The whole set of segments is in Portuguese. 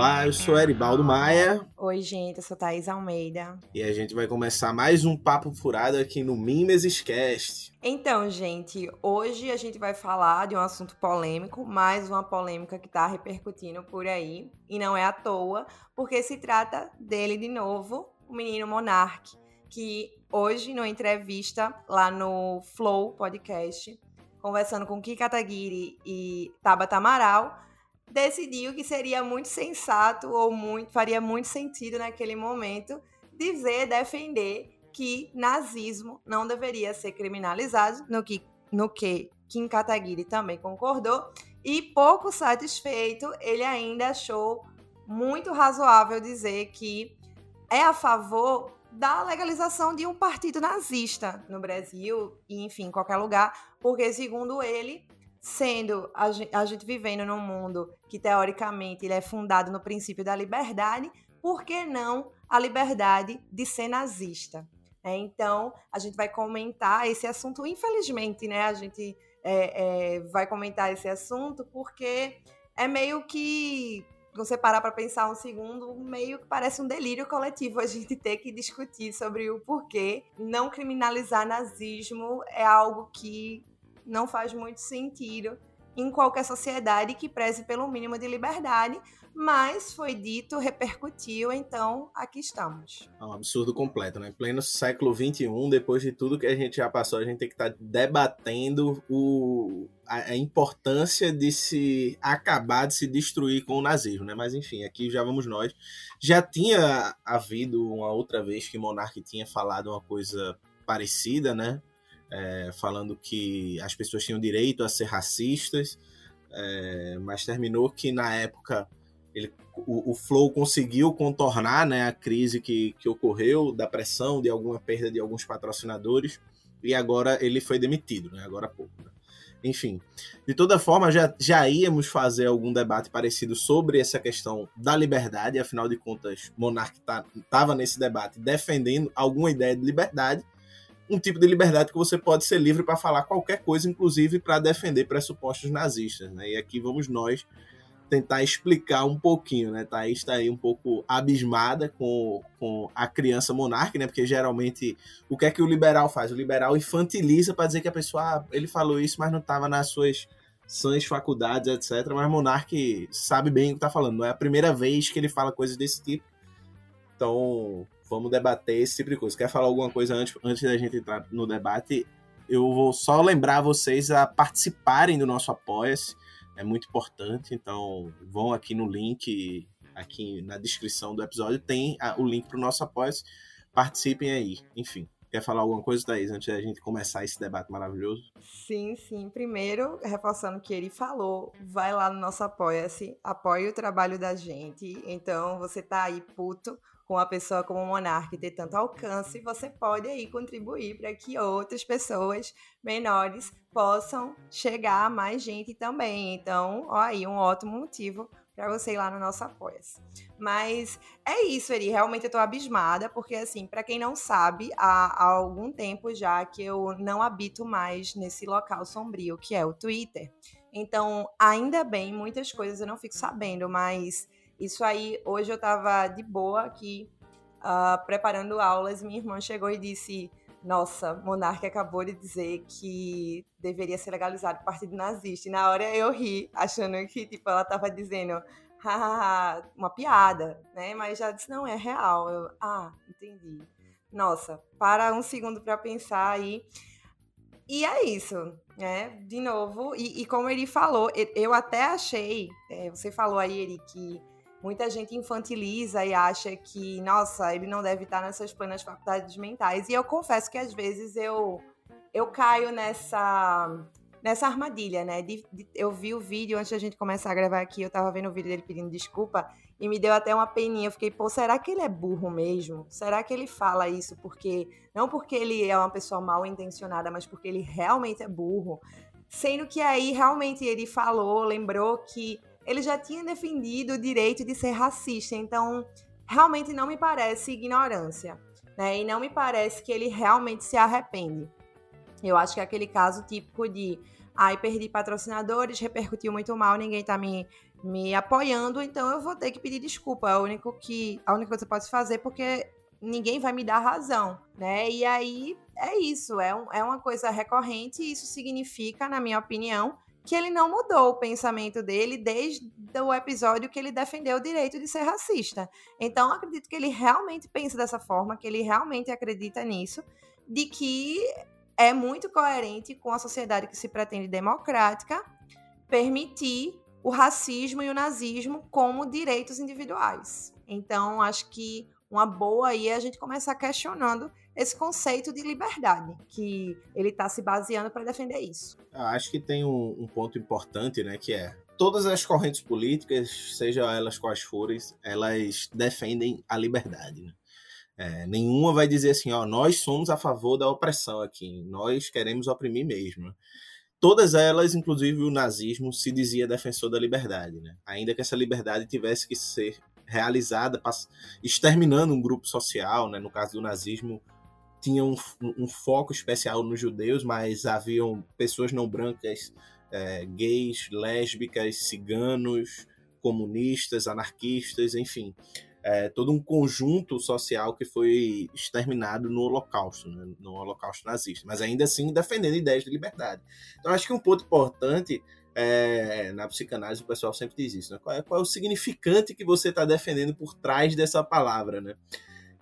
Olá, eu sou Eribaldo Maia. Oi, gente, eu sou Thaís Almeida. E a gente vai começar mais um papo furado aqui no Mimesis Cast. Então, gente, hoje a gente vai falar de um assunto polêmico, mais uma polêmica que tá repercutindo por aí. E não é à toa, porque se trata dele de novo, o menino Monark, que hoje, numa entrevista lá no Flow Podcast, conversando com Kika Taguiri e Tabata Amaral, decidiu que seria muito sensato ou muito faria muito sentido naquele momento dizer, defender que nazismo não deveria ser criminalizado, no que, no que Kim Kataguiri também concordou, e pouco satisfeito, ele ainda achou muito razoável dizer que é a favor da legalização de um partido nazista no Brasil e, enfim, em qualquer lugar, porque, segundo ele, sendo a gente, a gente vivendo num mundo que teoricamente ele é fundado no princípio da liberdade, por que não a liberdade de ser nazista? É, então, a gente vai comentar esse assunto, infelizmente, né? A gente é, é, vai comentar esse assunto porque é meio que, você parar para pensar um segundo, meio que parece um delírio coletivo a gente ter que discutir sobre o porquê não criminalizar nazismo é algo que não faz muito sentido em qualquer sociedade que preze pelo mínimo de liberdade, mas foi dito, repercutiu, então aqui estamos. É um absurdo completo, né? Pleno século XXI, depois de tudo que a gente já passou, a gente tem que estar tá debatendo o, a, a, importância de se acabar, de se destruir com o nazismo, né? Mas enfim, aqui já vamos nós. Já tinha havido uma outra vez que Monark tinha falado uma coisa parecida, né? É, falando que as pessoas tinham direito a ser racistas, é, mas terminou que na época ele, o, o, Flow conseguiu contornar né, a crise que, que ocorreu, da pressão, de alguma perda de alguns patrocinadores, e agora ele foi demitido, né, agora há pouco. Né? Enfim, de toda forma, já, já íamos fazer algum debate parecido sobre essa questão da liberdade, afinal de contas, Monark estava tá, nesse debate defendendo alguma ideia de liberdade, um tipo de liberdade que você pode ser livre para falar qualquer coisa, inclusive para defender pressupostos nazistas. Né? E aqui vamos nós tentar explicar um pouquinho, né? Thaís está aí um pouco abismada com, com a criança monarca, né? Porque geralmente o que é que o liberal faz? O liberal infantiliza para dizer que a pessoa, ah, ele falou isso, mas não estava nas suas sãs faculdades, etc. Mas Monark sabe bem o que está falando. Não é a primeira vez que ele fala coisas desse tipo. Então, vamos debater esse tipo de coisa. Quer falar alguma coisa antes, antes da gente entrar no debate? Eu vou só lembrar vocês a participarem do nosso Apoia-se. É muito importante, então vão aqui no link, aqui na descrição do episódio, tem o link para o nosso Apoia-se. Participem aí. Enfim, Quer falar alguma coisa, Thaís, antes da gente começar esse debate maravilhoso? Sim, sim. Primeiro, reforçando o que ele falou, vai lá no nosso Apoia-se, apoie o trabalho da gente. Então, você tá aí puto com uma pessoa como o Monark ter tanto alcance, você pode aí contribuir para que outras pessoas menores possam chegar a mais gente também. Então, ó aí um ótimo motivo para você ir lá no nosso apoia -se. Mas é isso, Eri. Realmente eu tô abismada, porque assim, para quem não sabe, há, há, algum tempo já que eu não habito mais nesse local sombrio, que é o Twitter. Então, ainda bem, muitas coisas eu não fico sabendo, mas isso aí, hoje eu tava de boa aqui, uh, preparando aulas, minha irmã chegou e disse: Nossa, Monarque acabou de dizer que deveria ser legalizado o partido nazista. E na hora eu ri, achando que tipo, ela tava dizendo uma piada, né? Mas já disse: Não, é real. Eu, ah, entendi. Nossa, para um segundo para pensar aí. E é isso, né? De novo, e, e, como ele falou, eu até achei, é, você falou aí, Eri, que muita gente infantiliza e acha que, nossa, ele não deve estar nessas plenas faculdades mentais. E eu confesso que às vezes eu eu caio nessa nessa armadilha, né? De, de, eu vi o vídeo antes da gente começar a gravar aqui, eu tava vendo o vídeo dele pedindo desculpa e me deu até uma peninha. Eu fiquei, pô, será que ele é burro mesmo? Será que ele fala isso porque não porque ele é uma pessoa mal intencionada, mas porque ele realmente é burro? Sendo que aí realmente ele falou, lembrou que ele já tinha defendido o direito de ser racista. Então, realmente não me parece ignorância. Né? E não me parece que ele realmente se arrepende. Eu acho que é aquele caso típico de ai, perdi patrocinadores, repercutiu muito mal, ninguém tá me, me apoiando, então eu vou ter que pedir desculpa. É o único que, a única coisa que você pode fazer, porque ninguém vai me dar razão, né? E aí é isso, é, um, é uma coisa recorrente, e isso significa, na minha opinião, que ele não mudou o pensamento dele desde o episódio que ele defendeu o direito de ser racista. Então, acredito que ele realmente pensa dessa forma, que ele realmente acredita nisso, de que é muito coerente com a sociedade que se pretende democrática permitir o racismo e o nazismo como direitos individuais. Então, acho que uma boa aí é a gente começar questionando esse conceito de liberdade, que ele está se baseando para defender isso. acho que tem um, um, ponto importante, né, que é todas as correntes políticas, seja elas quais forem, elas defendem a liberdade. Né? É, nenhuma vai dizer assim, ó, nós somos a favor da opressão aqui, nós queremos oprimir mesmo. Todas elas, inclusive o nazismo, se dizia defensor da liberdade, né? ainda que essa liberdade tivesse que ser realizada exterminando um grupo social, né? no caso do nazismo, tinha um, um foco especial nos judeus, mas haviam pessoas não brancas, é, gays, lésbicas, ciganos, comunistas, anarquistas, enfim é, todo um conjunto social que foi exterminado no Holocausto, né, no Holocausto nazista, mas ainda assim defendendo ideias de liberdade. Então, acho que um ponto importante é, na psicanálise, o pessoal sempre diz isso, né? qual, é, qual é o significante que você está defendendo por trás dessa palavra, né?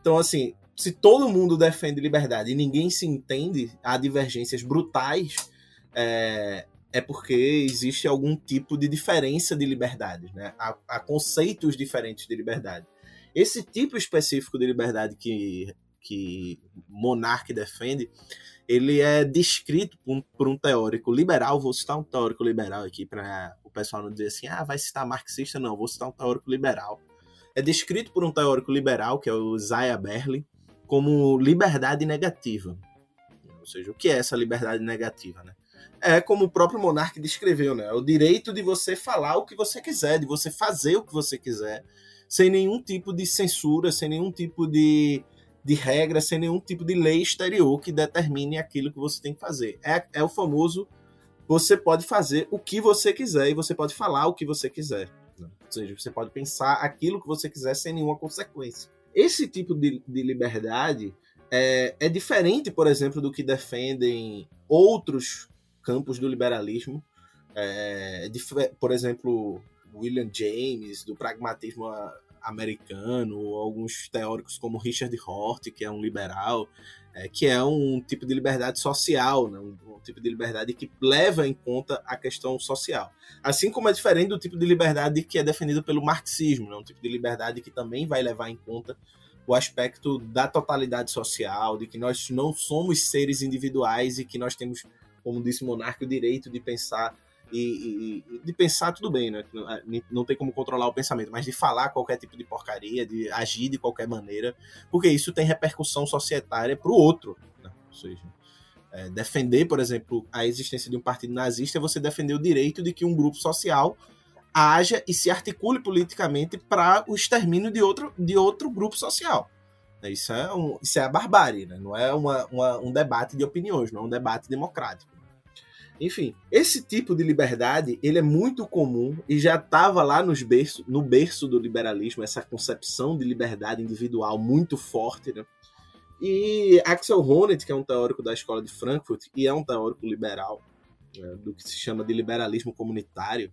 Então, assim, se todo mundo defende liberdade e ninguém se entende, há divergências brutais, é, é porque existe algum tipo de diferença de liberdade, né? Há, há conceitos diferentes de liberdade. Esse tipo específico de liberdade que, que Monarque defende, ele é descrito por um, por um, teórico liberal, vou citar um teórico liberal aqui para o pessoal não dizer assim, ah, vai citar marxista, não, vou citar um teórico liberal. É descrito por um teórico liberal, que é o Zaya Berlin, como liberdade negativa. Ou seja, o que é essa liberdade negativa, né? É como o próprio monarca descreveu, né? É o direito de você falar o que você quiser, de você fazer o que você quiser, sem nenhum tipo de censura, sem nenhum tipo de, de regra, sem nenhum tipo de lei exterior que determine aquilo que você tem que fazer. É, é o famoso você pode fazer o que você quiser e você pode falar o que você quiser. Né? Ou seja, você pode pensar aquilo que você quiser sem nenhuma consequência. Esse tipo de, de liberdade é, é diferente, por exemplo, do que defendem outros campos do liberalismo. É, por exemplo, William James, do pragmatismo americano, alguns teóricos como Richard Hort, que é um liberal, é, que é um tipo de liberdade social, né? um, um, tipo de liberdade que leva em conta a questão social. Assim como é diferente do tipo de liberdade que é defendido pelo marxismo, né? um tipo de liberdade que também vai levar em conta o aspecto da totalidade social, de que nós não somos seres individuais e que nós temos, como disse monarca, o direito de pensar e, e, de pensar tudo bem, né? Não tem como controlar o pensamento, mas de falar qualquer tipo de porcaria, de agir de qualquer maneira, porque isso tem repercussão societária para o outro. Né? Ou seja, é, defender, por exemplo, a existência de um partido nazista é você defender o direito de que um grupo social haja e se articule politicamente para o extermínio de outro, de outro grupo social. Isso é, um, isso é a barbárie, né? não é uma, uma, um debate de opiniões, não é um debate democrático. Enfim, esse tipo de liberdade ele é muito comum e já estava lá nos berço, no berço do liberalismo, essa concepção de liberdade individual muito forte. Né? E Axel Honneth, que é um teórico da escola de Frankfurt e é um teórico liberal, né, do que se chama de liberalismo comunitário,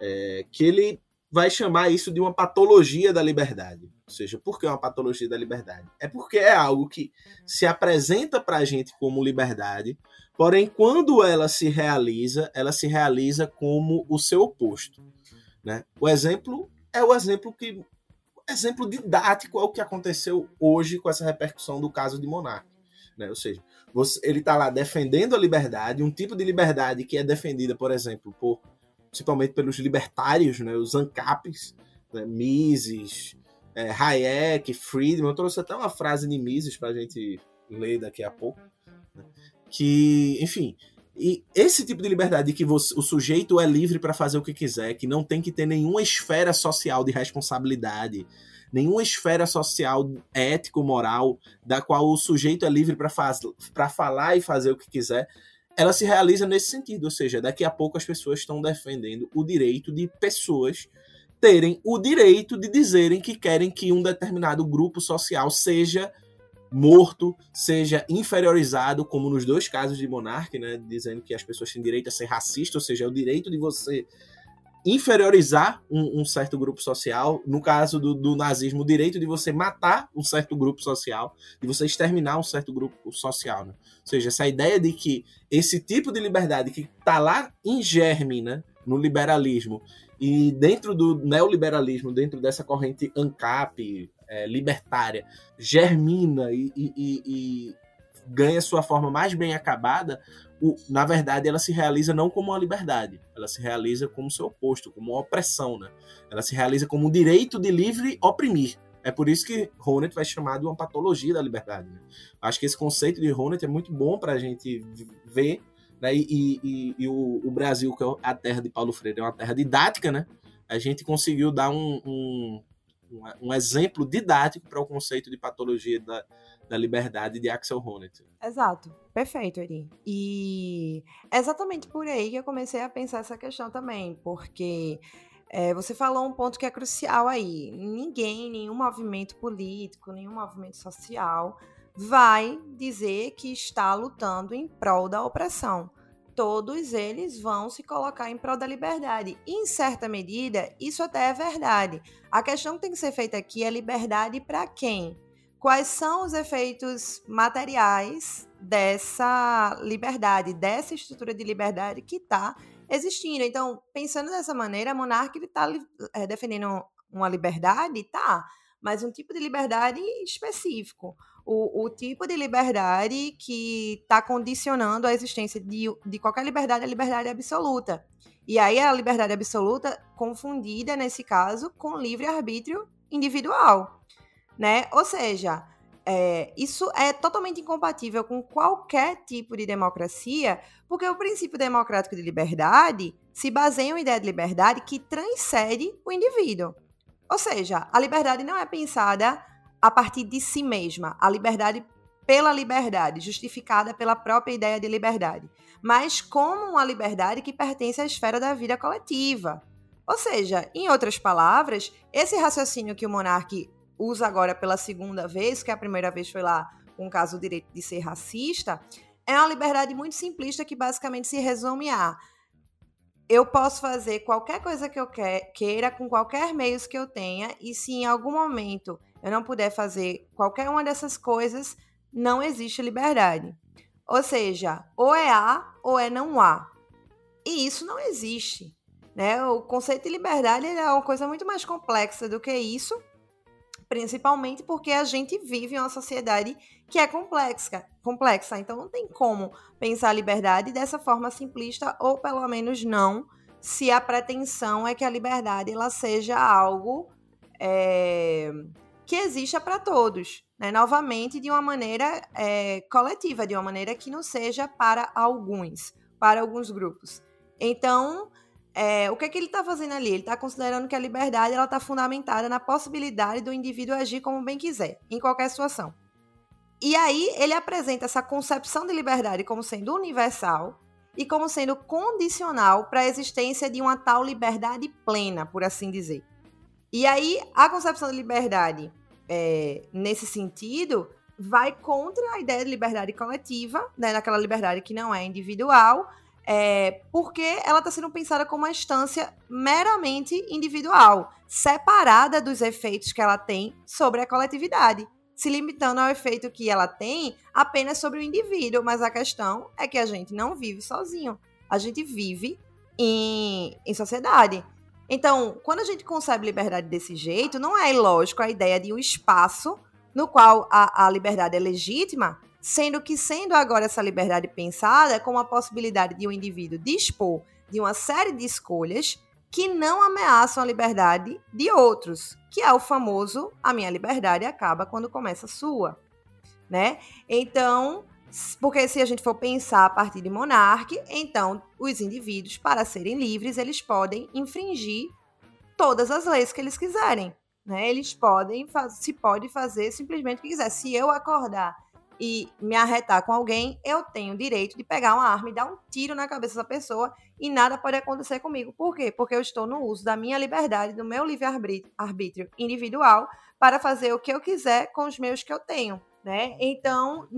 é, que ele vai chamar isso de uma patologia da liberdade. Ou seja, por que uma patologia da liberdade? É porque é algo que se apresenta para a gente como liberdade, Porém, quando ela se realiza, ela se realiza como o seu oposto. Né? O exemplo é o exemplo que. Exemplo didático é o que aconteceu hoje com essa repercussão do caso de Monark. Né? Ou seja, você, ele está lá defendendo a liberdade, um tipo de liberdade que é defendida, por exemplo, por, principalmente pelos libertários, né? os ANCAPs, né? Mises, é, Hayek, Friedman. Eu trouxe até uma frase de Mises para a gente ler daqui a pouco. Né? que, enfim, E esse tipo de liberdade que você, o sujeito é livre para fazer o que quiser, que não tem que ter nenhuma esfera social de responsabilidade, nenhuma esfera social ético-moral da qual o sujeito é livre para falar e fazer o que quiser, ela se realiza nesse sentido. Ou seja, daqui a pouco as pessoas estão defendendo o direito de pessoas terem o direito de dizerem que querem que um determinado grupo social seja morto, seja inferiorizado, como nos dois casos de Monarque, né, dizendo que as pessoas têm direito a ser racista, ou seja, é o direito de você inferiorizar um, um certo grupo social. No caso do, do, nazismo, o direito de você matar um certo grupo social, de você exterminar um certo grupo social. Né? Ou seja, essa ideia de que esse tipo de liberdade que está lá em germe, né, no liberalismo, e dentro do neoliberalismo, dentro dessa corrente ANCAP, é, libertária, germina e, e, e, ganha sua forma mais bem acabada, o, na verdade ela se realiza não como uma liberdade, ela se realiza como seu oposto, como uma opressão, né? Ela se realiza como um direito de livre oprimir. É por isso que Honneth vai chamar de uma patologia da liberdade. Né? Acho que esse conceito de Honneth é muito bom para a gente ver né? E, e, e o, o, Brasil, que é a terra de Paulo Freire, é uma terra didática, né? A gente conseguiu dar um, um, um exemplo didático para o conceito de patologia da, da liberdade de Axel Honneth. Exato, perfeito, Eri. E é exatamente por aí que eu comecei a pensar essa questão também, porque é, você falou um ponto que é crucial aí. Ninguém, nenhum movimento político, nenhum movimento social vai dizer que está lutando em prol da opressão. Todos eles vão se colocar em prol da liberdade. Em certa medida, isso até é verdade. A questão que tem que ser feita aqui é liberdade para quem? Quais são os efeitos materiais dessa liberdade, dessa estrutura de liberdade que está existindo? Então, pensando dessa maneira, a monarca está é, defendendo uma liberdade, tá, mas um tipo de liberdade específico o, o tipo de liberdade que está condicionando a existência de, de qualquer liberdade, a liberdade absoluta. E aí a liberdade absoluta confundida, nesse caso, com livre-arbítrio individual. Né? Ou seja, é, isso é totalmente incompatível com qualquer tipo de democracia, porque o princípio democrático de liberdade se baseia em uma ideia de liberdade que transcende o indivíduo. Ou seja, a liberdade não é pensada a partir de si mesma, a liberdade pela liberdade, justificada pela própria ideia de liberdade, mas como uma liberdade que pertence à esfera da vida coletiva. Ou seja, em outras palavras, esse raciocínio que o monarca usa agora pela segunda vez, que a primeira vez foi lá com o caso do direito de ser racista, é uma liberdade muito simplista que basicamente se resume a eu posso fazer qualquer coisa que eu queira com qualquer meios que eu tenha e se em algum momento eu não puder fazer qualquer uma dessas coisas, não existe liberdade. Ou seja, ou é A ou é não há. E isso não existe. Né? O conceito de liberdade é uma coisa muito mais complexa do que isso, principalmente porque a gente vive em uma sociedade que é complexa, complexa. Então não tem como pensar a liberdade dessa forma simplista, ou pelo menos não, se a pretensão é que a liberdade ela seja algo é, que exista para todos, né? novamente de uma maneira é, coletiva, de uma maneira que não seja para alguns, para alguns grupos. Então, é, o que, é que ele está fazendo ali? Ele está considerando que a liberdade está fundamentada na possibilidade do indivíduo agir como bem quiser, em qualquer situação. E aí ele apresenta essa concepção de liberdade como sendo universal e como sendo condicional para a existência de uma tal liberdade plena, por assim dizer. E aí, a concepção de liberdade, é, nesse sentido, vai contra a ideia de liberdade coletiva, né, naquela liberdade que não é individual, é, porque ela está sendo pensada como uma instância meramente individual, separada dos efeitos que ela tem sobre a coletividade, se limitando ao efeito que ela tem apenas sobre o indivíduo. Mas a questão é que a gente não vive sozinho, a gente vive em, em sociedade. Então, quando a gente concebe liberdade desse jeito, não é ilógico a ideia de um espaço no qual a, a liberdade é legítima, sendo que, sendo agora essa liberdade pensada como a possibilidade de um indivíduo dispor de uma série de escolhas que não ameaçam a liberdade de outros, que é o famoso a minha liberdade acaba quando começa a sua, né? Então, Porque se a gente for pensar a partir de monarque, então os indivíduos, para serem livres, eles podem infringir todas as leis que eles quiserem. Né? Eles podem, se pode fazer simplesmente o que quiser. Se eu acordar e me arretar com alguém, eu tenho o direito de pegar uma arma e dar um tiro na cabeça da pessoa e nada pode acontecer comigo. Por quê? Porque eu estou no uso da minha liberdade, do meu livre-arbítrio individual para fazer o que eu quiser com os meios que eu tenho. Né? Então,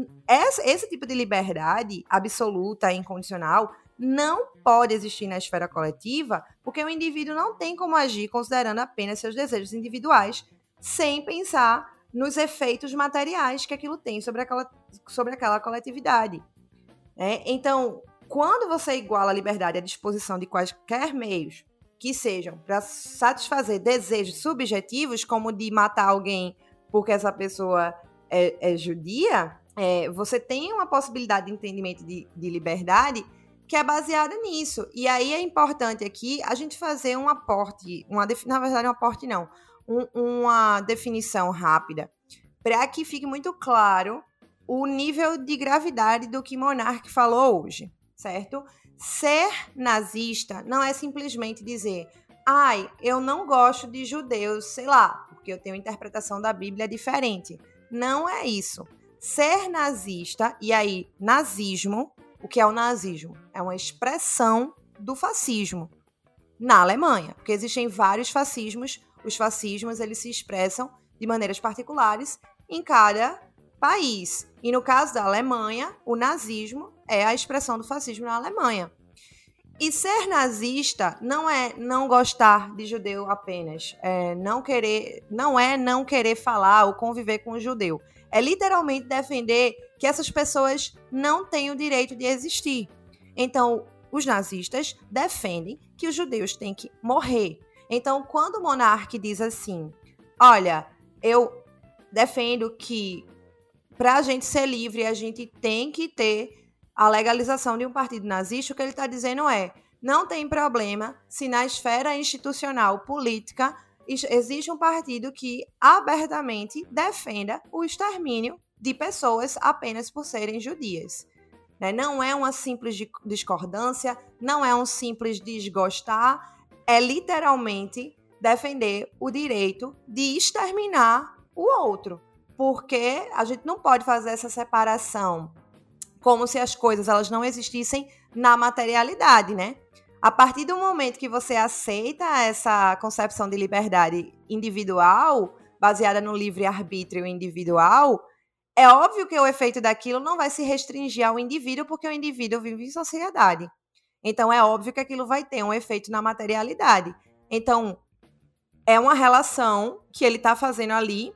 esse tipo de liberdade absoluta e incondicional não pode existir na esfera coletiva, porque o indivíduo não tem como agir considerando apenas seus desejos individuais, sem pensar nos efeitos materiais que aquilo tem sobre aquela, sobre aquela coletividade. É, então, quando você iguala a liberdade à disposição de quaisquer meios que sejam para satisfazer desejos subjetivos, como de matar alguém porque essa pessoa é, é judia, é, você tem uma possibilidade de entendimento de, de liberdade que é baseada nisso. E aí é importante aqui a gente fazer um aporte, uma na verdade um aporte não, um, uma definição rápida, para que fique muito claro o nível de gravidade do que Monark falou hoje, certo? Ser nazista não é simplesmente dizer, ai, eu não gosto de judeus, sei lá, porque eu tenho interpretação da Bíblia diferente. Não é isso. Ser nazista, e aí, nazismo, o que é o nazismo? É uma expressão do fascismo na Alemanha, porque existem vários fascismos. Os fascismos eles se expressam de maneiras particulares em cada país. E no caso da Alemanha, o nazismo é a expressão do fascismo na Alemanha. E ser nazista não é não gostar de judeu apenas, é não querer, não é não querer falar ou conviver com o judeu. É literalmente defender que essas pessoas não têm o direito de existir. Então, os nazistas defendem que os judeus têm que morrer. Então, quando o monarca diz assim: "Olha, eu defendo que para a gente ser livre, a gente tem que ter a legalização de um partido nazista, o que ele está dizendo é: não tem problema se na esfera institucional política existe um partido que abertamente defenda o extermínio de pessoas apenas por serem judias. Né? Não é uma simples discordância, não é um simples desgostar, é literalmente defender o direito de exterminar o outro. Porque a gente não pode fazer essa separação como se as coisas elas não existissem na materialidade, né? A partir do momento que você aceita essa concepção de liberdade individual, baseada no livre-arbítrio individual, é óbvio que o efeito daquilo não vai se restringir ao indivíduo, porque o indivíduo vive em sociedade. Então, é óbvio que aquilo vai ter um efeito na materialidade. Então, é uma relação que ele está fazendo ali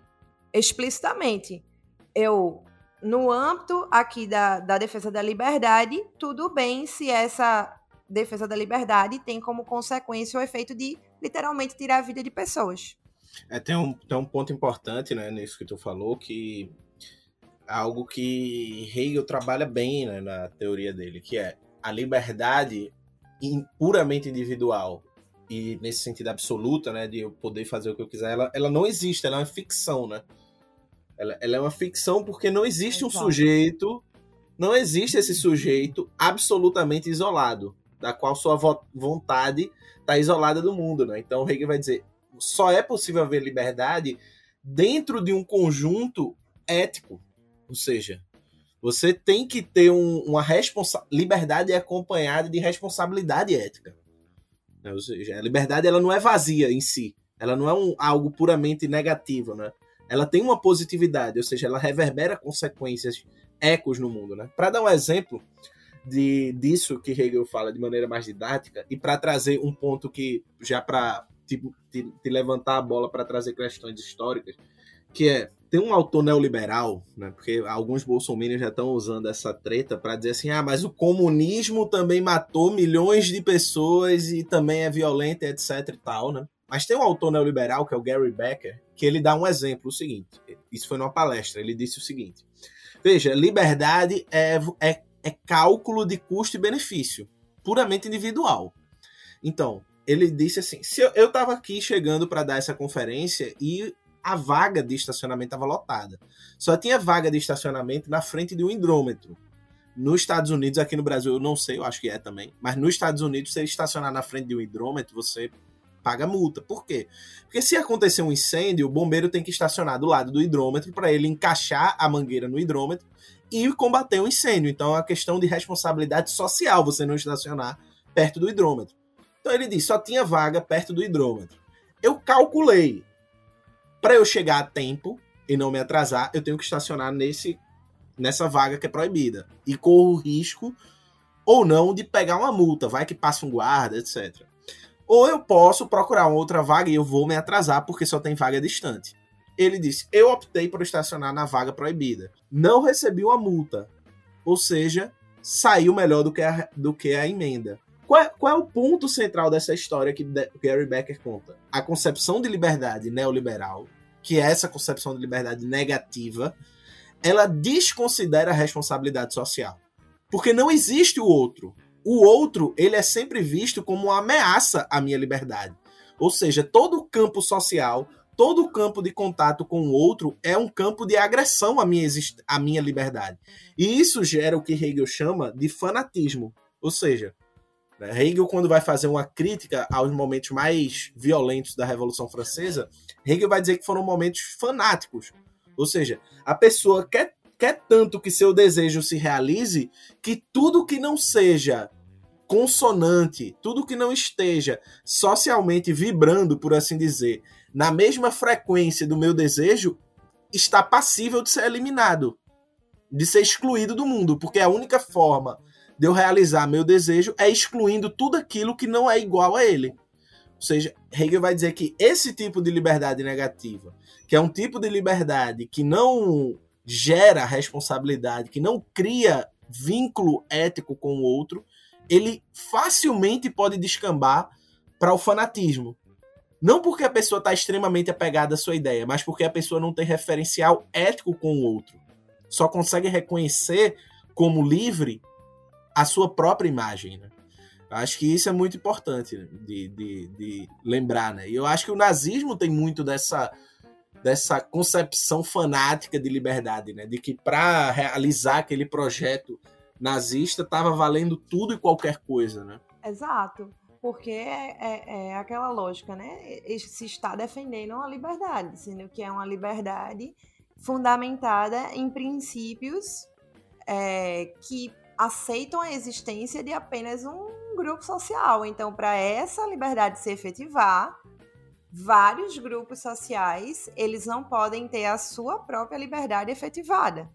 explicitamente. Eu no âmbito aqui da, da defesa da liberdade, tudo bem se essa defesa da liberdade tem como consequência o efeito de literalmente tirar a vida de pessoas. É, tem, um, tem um ponto importante né, nisso que tu falou, que algo que Hegel trabalha bem né, na teoria dele, que é a liberdade puramente individual e nesse sentido absoluta, né, de eu poder fazer o que eu quiser, ela, ela não existe, ela é uma ficção, né? Ela, ela é uma ficção porque não existe um sujeito, não existe esse sujeito absolutamente isolado, da qual sua vontade está isolada do mundo, né? Então Hegel vai dizer, só é possível haver liberdade dentro de um conjunto ético, ou seja, você tem que ter um, uma liberdade acompanhada de responsabilidade ética. Né? Ou seja, a liberdade ela não é vazia em si, ela não é um, algo puramente negativo, né? ela tem uma positividade, ou seja, ela reverbera consequências, ecos no mundo, né? Para dar um exemplo de, disso que Hegel fala de maneira mais didática e para trazer um ponto que já para tipo, te, te, levantar a bola para trazer questões históricas, que é tem um autor neoliberal, né? Porque alguns bolsominions já estão usando essa treta para dizer assim: ah, mas o comunismo também matou milhões de pessoas e também é violento, etc e tal, né? Mas tem um autor neoliberal, que é o Gary Becker, que ele dá um exemplo, o seguinte, isso foi numa palestra, ele disse o seguinte, veja, liberdade é, é, é cálculo de custo e benefício, puramente individual. Então, ele disse assim, se eu estava aqui chegando para dar essa conferência e a vaga de estacionamento estava lotada. Só tinha vaga de estacionamento na frente de um hidrômetro. nos Estados Unidos, aqui no Brasil eu não sei, eu acho que é também, mas nos Estados Unidos, se estacionar na frente de um hidrômetro, você paga multa. Por quê? Porque se acontecer um incêndio, o bombeiro tem que estacionar do lado do hidrômetro para ele encaixar a mangueira no hidrômetro e combater o incêndio. Então é uma questão de responsabilidade social você não estacionar perto do hidrômetro. Então ele disse, só tinha vaga perto do hidrômetro. Eu calculei, para eu chegar a tempo e não me atrasar, eu tenho que estacionar nesse nessa vaga que é proibida. E corro o risco ou não de pegar uma multa, vai que passa um guarda, etc. Ou eu posso procurar outra vaga e eu vou me atrasar porque só tem vaga distante. Ele disse: Eu optei por estacionar na vaga proibida. Não recebi uma multa. Ou seja, saiu melhor do que a, do que a emenda. Qual é, qual é, o ponto central dessa história que Gary Becker conta? A concepção de liberdade neoliberal, que é essa concepção de liberdade negativa, ela desconsidera a responsabilidade social. Porque não existe o outro. O outro, ele é sempre visto como uma ameaça à minha liberdade. Ou seja, todo o campo social, todo o campo de contato com o outro é um campo de agressão à minha, à minha liberdade. E isso gera o que Hegel chama de fanatismo. Ou seja, Hegel, quando vai fazer uma crítica aos momentos mais violentos da Revolução Francesa, Hegel vai dizer que foram momentos fanáticos. Ou seja, a pessoa quer, quer tanto que seu desejo se realize que tudo que não seja consonante, tudo que não esteja socialmente vibrando, por assim dizer, na mesma frequência do meu desejo, está passível de ser eliminado, de ser excluído do mundo, porque a única forma de eu realizar meu desejo é excluindo tudo aquilo que não é igual a ele. Ou seja, Hegel vai dizer que esse tipo de liberdade negativa, que é um tipo de liberdade que não gera responsabilidade, que não cria vínculo ético com o outro, ele facilmente pode descambar para o fanatismo. Não porque a pessoa está extremamente apegada à sua ideia, mas porque a pessoa não tem referencial ético com o outro. Só consegue reconhecer como livre a sua própria imagem. Né? Acho que isso é muito importante de, de, de lembrar, né? E eu acho que o nazismo tem muito dessa, dessa concepção fanática de liberdade, né? De que para realizar aquele projeto nazista estava valendo tudo e qualquer coisa, né? Exato. Porque é, é, é, aquela lógica, né? Se está defendendo uma liberdade, sendo que é uma liberdade fundamentada em princípios é, que aceitam a existência de apenas um grupo social. Então, para essa liberdade se efetivar, vários grupos sociais eles não podem ter a sua própria liberdade efetivada.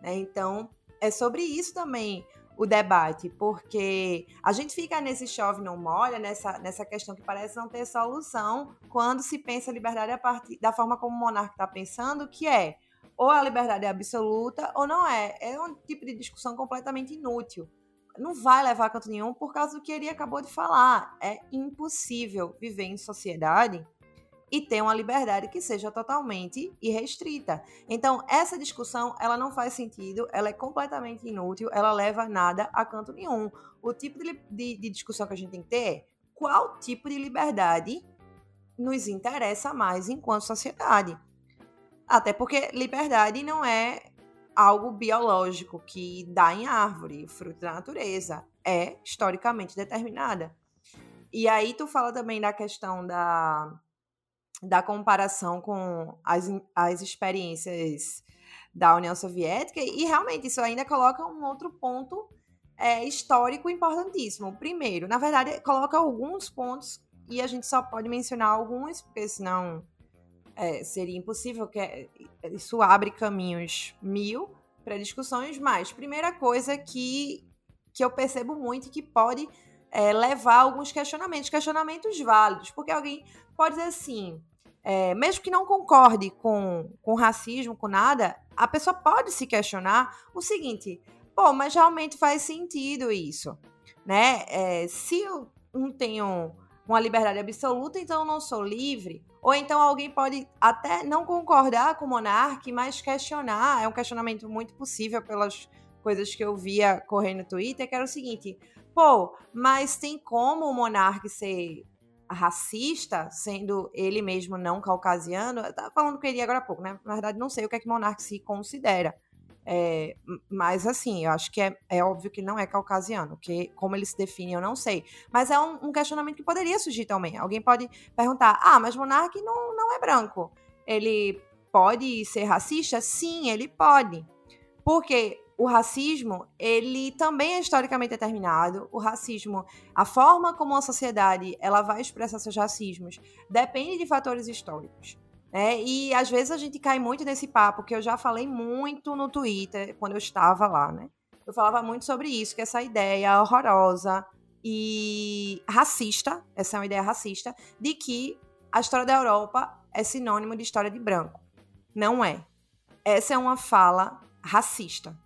Né? Então, é sobre isso também o debate, porque a gente fica nesse chove não molha, nessa, nessa questão que parece não ter solução quando se pensa liberdade a partir da forma como o monarca está pensando, que é ou a liberdade é absoluta ou não é. É um tipo de discussão completamente inútil. Não vai levar a canto nenhum por causa do que ele acabou de falar. É impossível viver em sociedade e ter uma liberdade que seja totalmente irrestrita. Então, essa discussão, ela não faz sentido, ela é completamente inútil, ela leva nada a canto nenhum. O tipo de, de, de discussão que a gente tem que ter é qual tipo de liberdade nos interessa mais enquanto sociedade. Até porque liberdade não é algo biológico que dá em árvore, fruto da natureza. É historicamente determinada. E aí tu fala também da questão da, da comparação com as, as experiências da União Soviética, e realmente isso ainda coloca um outro ponto é, histórico importantíssimo. Primeiro, na verdade, coloca alguns pontos e a gente só pode mencionar alguns, porque senão é, seria impossível, que é, isso abre caminhos mil para discussões, mas primeira coisa que, que eu percebo muito que pode é, levar alguns questionamentos, questionamentos válidos, porque alguém pode dizer assim, é, mesmo que não concorde com, com racismo, com nada, a pessoa pode se questionar o seguinte, pô, mas realmente faz sentido isso, né? É, se eu não tenho uma liberdade absoluta, então eu não sou livre. Ou então alguém pode até não concordar com o monarca, mas questionar. É um questionamento muito possível pelas coisas que eu via correndo no Twitter, que era o seguinte: pô, mas tem como o monarca ser racista, sendo ele mesmo não caucasiano? Eu tava falando com ele agora há pouco, né? Na verdade, não sei o que é que monarca se considera. É, mas assim, eu acho que é, é óbvio que não é caucasiano, que como ele se define eu não sei. Mas é um, um questionamento que poderia surgir também. Alguém pode perguntar: ah, mas Monark não, não é branco. Ele pode ser racista? Sim, ele pode. Porque o racismo, ele também é historicamente determinado. O racismo, a forma como a sociedade ela vai expressar seus racismos, depende de fatores históricos. Né? E às vezes a gente cai muito nesse papo, que eu já falei muito no Twitter, quando eu estava lá, né? Eu falava muito sobre isso, que essa ideia horrorosa e racista, essa é uma ideia racista, de que a história da Europa é sinônimo de história de branco. Não é. Essa é uma fala racista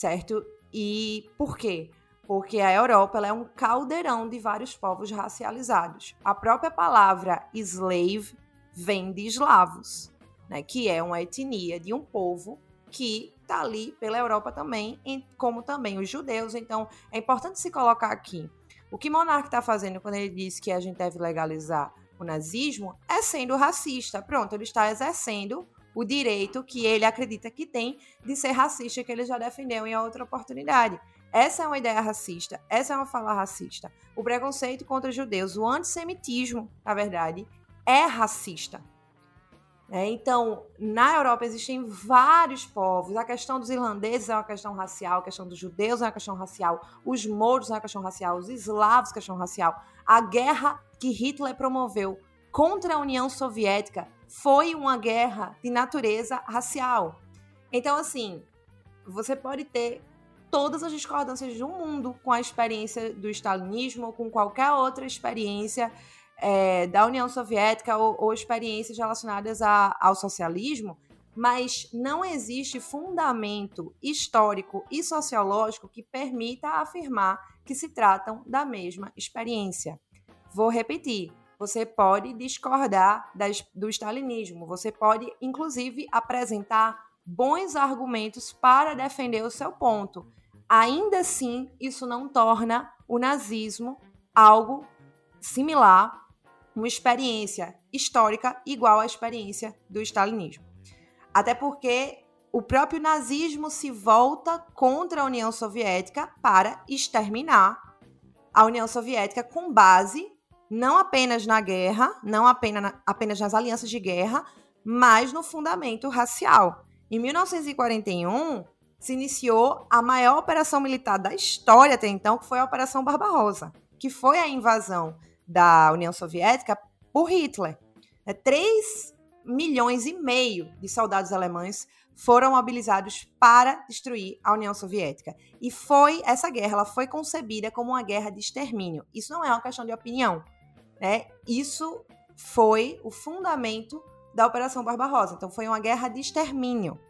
certo? E por quê? Porque a Europa é um caldeirão de vários povos racializados. A própria palavra slave vem de eslavos, né, que é uma etnia de um povo que está ali pela Europa também, como também os judeus. Então, é importante se colocar aqui. O que Monark está fazendo quando ele diz que a gente deve legalizar o nazismo é sendo racista. Pronto, ele está exercendo o direito que ele acredita que tem de ser racista, que ele já defendeu em outra oportunidade. Essa é uma ideia racista, essa é uma fala racista. O preconceito contra judeus, o antissemitismo, na verdade, é racista. É, então, na Europa existem vários povos. A questão dos irlandeses é uma questão racial, a questão dos judeus é uma questão racial, os mouros é uma questão racial, os eslavos é uma questão racial. A guerra que Hitler promoveu contra a União Soviética foi uma guerra de natureza racial. Então, assim, você pode ter todas as discordâncias do mundo com a experiência do stalinismo ou com qualquer outra experiência é, da União Soviética ou, ou experiências relacionadas a, ao socialismo, mas não existe fundamento histórico e sociológico que permita afirmar que se tratam da mesma experiência. Vou repetir: você pode discordar das, do stalinismo, você pode, inclusive, apresentar bons argumentos para defender o seu ponto. Ainda assim, isso não torna o nazismo algo similar, uma experiência histórica igual à experiência do stalinismo. Até porque o próprio nazismo se volta contra a União Soviética para exterminar a União Soviética com base não apenas na guerra, não apenas, apenas nas alianças de guerra, mas no fundamento racial. Em 1941, se iniciou a maior operação militar da história até então, que foi a Operação Barbarossa, que foi a invasão da União Soviética por Hitler. É, 3 milhões e meio de soldados alemães foram mobilizados para destruir a União Soviética. E foi essa guerra, ela foi concebida como uma guerra de extermínio. Isso não é uma questão de opinião. Né? Isso foi o fundamento da Operação Barbarossa. Então, foi uma guerra de extermínio.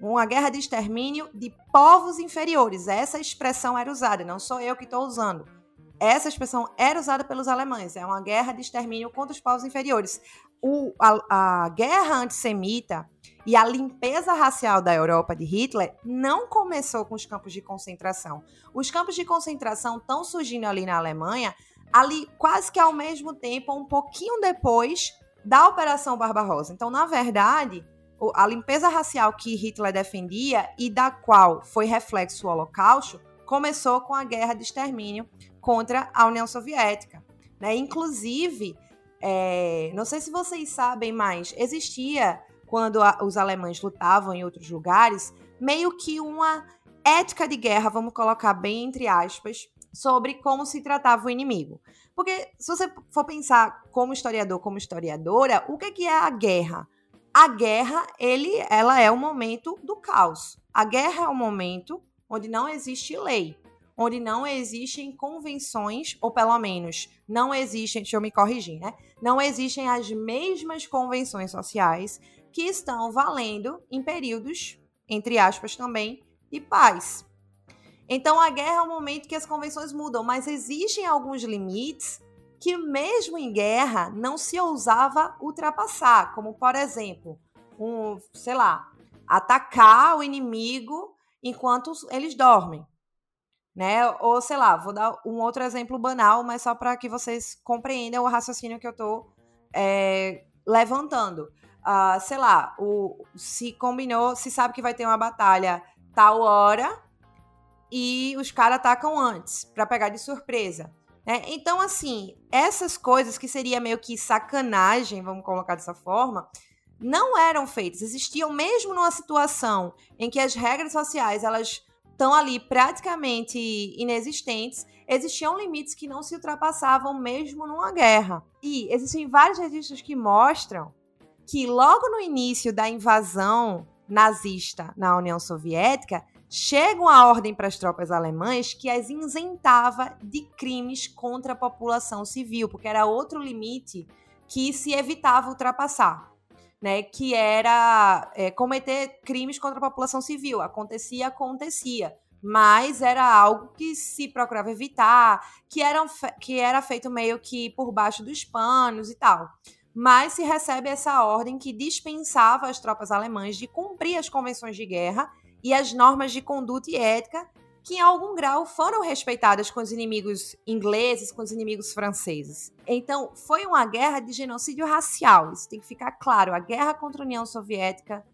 Uma guerra de extermínio de povos inferiores. Essa expressão era usada, não sou eu que estou usando. Essa expressão era usada pelos alemães. É uma guerra de extermínio contra os povos inferiores. O, a, a guerra antissemita e a limpeza racial da Europa de Hitler não começou com os campos de concentração. Os campos de concentração estão surgindo ali na Alemanha ali quase que ao mesmo tempo, um pouquinho depois da Operação Barbarossa. Então, na verdade, a limpeza racial que Hitler defendia e da qual foi reflexo o Holocausto começou com a guerra de extermínio contra a União Soviética. Né? Inclusive, é, não sei se vocês sabem, mas existia, quando a, os alemães lutavam em outros lugares, meio que uma ética de guerra, vamos colocar bem entre aspas, sobre como se tratava o inimigo. Porque se você for pensar como historiador, como historiadora, o que, que é a guerra? A guerra, ele, ela é o momento do caos. A guerra é o momento onde não existe lei, onde não existem convenções, ou pelo menos não existem, deixa eu me corrigir, né? Não existem as mesmas convenções sociais que estão valendo em períodos, entre aspas também, de paz. Então a guerra é um momento que as convenções mudam, mas existem alguns limites que mesmo em guerra não se ousava ultrapassar, como por exemplo, um, sei lá, atacar o inimigo enquanto eles dormem. Né? Ou sei lá, vou dar um outro exemplo banal, mas só para que vocês compreendam o raciocínio que eu estou é, levantando. uh, sei lá, o, se combinou, se sabe que vai ter uma batalha tal hora e os caras atacam antes para pegar de surpresa. Né? Então, assim, essas coisas que seria meio que sacanagem, vamos colocar dessa forma, não eram feitas. Existiam mesmo numa situação em que as regras sociais elas estão ali praticamente inexistentes, existiam limites que não se ultrapassavam mesmo numa guerra. E existem vários registros que mostram que logo no início da invasão nazista na União Soviética, chega uma ordem para as tropas alemãs que as isentava de crimes contra a população civil, porque era outro limite que se evitava ultrapassar. Né, que era é, cometer crimes contra a população civil. Acontecia, acontecia. Mas era algo que se procurava evitar, que, eram que era feito meio que por baixo dos panos e tal mas se recebe essa ordem que dispensava as tropas alemãs de cumprir as convenções de guerra e as normas de conduta e ética que em algum grau foram respeitadas com os inimigos ingleses, com os inimigos franceses. Então, foi uma guerra de genocídio racial, isso tem que ficar claro. A guerra contra a União Soviética,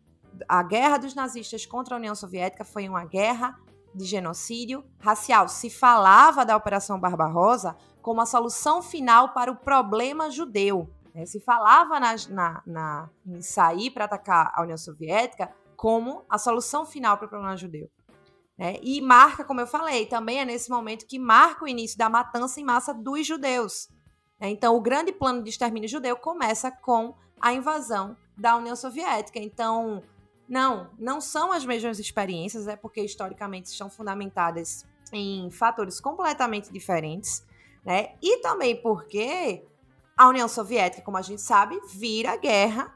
a guerra dos nazistas contra a União Soviética foi uma guerra de genocídio racial. Se falava da Operação Barbarossa como a solução final para o problema judeu. Né? Se falava na, na, na em sair para atacar a União Soviética como a solução final para o problema judeu. Né? E marca, como eu falei, também é nesse momento que marca o início da matança em massa dos judeus. Né? Então, o grande plano de extermínio judeu começa com a invasão da União Soviética. Então, não, não são as mesmas experiências, é porque historicamente estão fundamentadas em fatores completamente diferentes, né? E também porque a União Soviética, como a gente sabe, vira guerra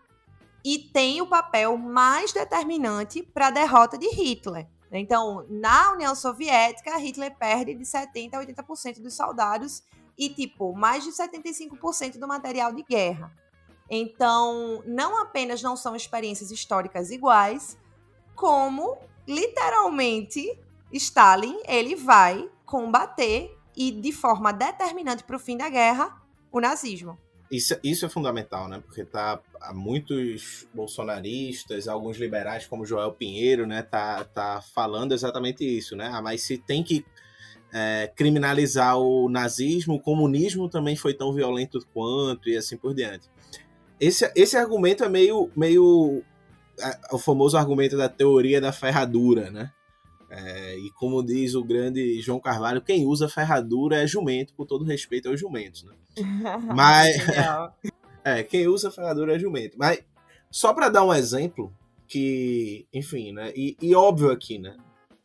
e tem o papel mais determinante para a derrota de Hitler. Então, na União Soviética, Hitler perde de 70% a 80% dos soldados e, tipo, mais de 75% do material de guerra. Então, não apenas não são experiências históricas iguais, como, literalmente, Stalin, ele vai combater e, de forma determinante para o fim da guerra, o nazismo. Isso, isso é fundamental, né? Porque tá há muitos bolsonaristas, alguns liberais como Joel Pinheiro, né, tá, tá falando exatamente isso, né? Ah, mas se tem que é, criminalizar o nazismo, o comunismo também foi tão violento quanto e assim por diante. Esse, esse argumento é meio, meio é, o famoso argumento da teoria da ferradura, né? É, e como diz o grande João Carvalho, quem usa ferradura é jumento, com todo respeito aos jumentos, né? Mas é, quem usa ferradura é jumento. Mas só para dar um exemplo que, enfim, né? E, e óbvio aqui, né?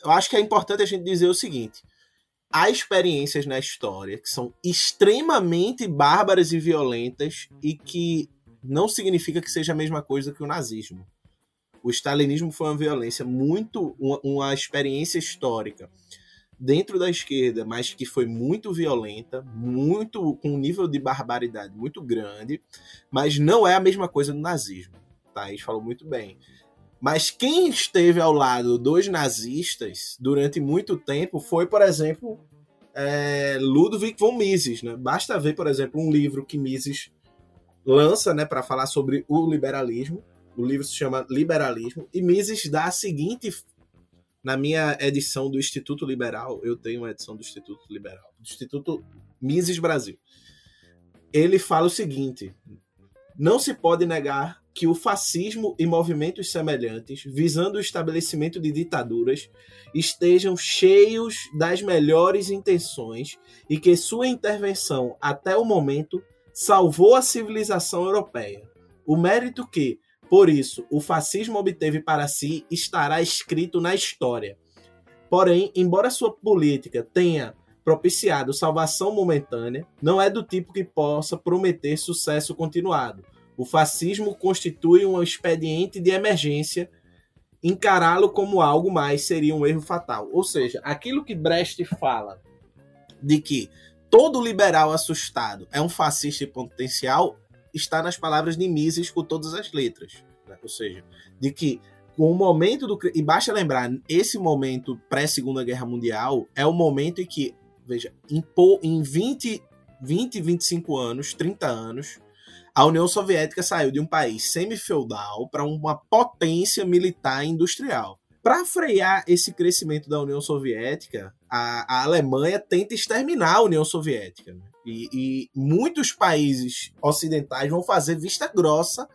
Eu acho que é importante a gente dizer o seguinte: há experiências na história que são extremamente bárbaras e violentas e que não significa que seja a mesma coisa que o nazismo o stalinismo foi uma violência muito uma, uma, experiência histórica dentro da esquerda, mas que foi muito violenta, muito com um nível de barbaridade muito grande, mas não é a mesma coisa do nazismo. Thaís falou muito bem. Mas quem esteve ao lado dos nazistas durante muito tempo foi, por exemplo, é, Ludwig von Mises. Né? Basta ver, por exemplo, um livro que Mises lança né, para falar sobre o liberalismo, o livro se chama Liberalismo. E Mises dá a seguinte. Na minha edição do Instituto Liberal, eu tenho uma edição do Instituto Liberal, do Instituto Mises Brasil. Ele fala o seguinte: não se pode negar que o fascismo e movimentos semelhantes, visando o estabelecimento de ditaduras, estejam cheios das melhores intenções e que sua intervenção até o momento salvou a civilização europeia. O mérito que, por isso, o fascismo obteve para si estará escrito na história. Porém, embora sua política tenha propiciado salvação momentânea, não é do tipo que possa prometer sucesso continuado. O fascismo constitui um expediente de emergência. Encará-lo como algo mais seria um erro fatal. Ou seja, aquilo que Brecht fala de que todo liberal assustado é um fascista potencial está nas palavras de Mises com todas as letras. Né? Ou seja, de que com o momento do. E basta lembrar, esse momento pré-Segunda Guerra Mundial é o momento em que, veja, em, em 20, 20, 25 anos, 30 anos, a União Soviética saiu de um país semi-feudal para uma potência militar e industrial. Para frear esse crescimento da União Soviética, a, a Alemanha tenta exterminar a União Soviética. Né? E, e muitos países ocidentais vão fazer vista grossa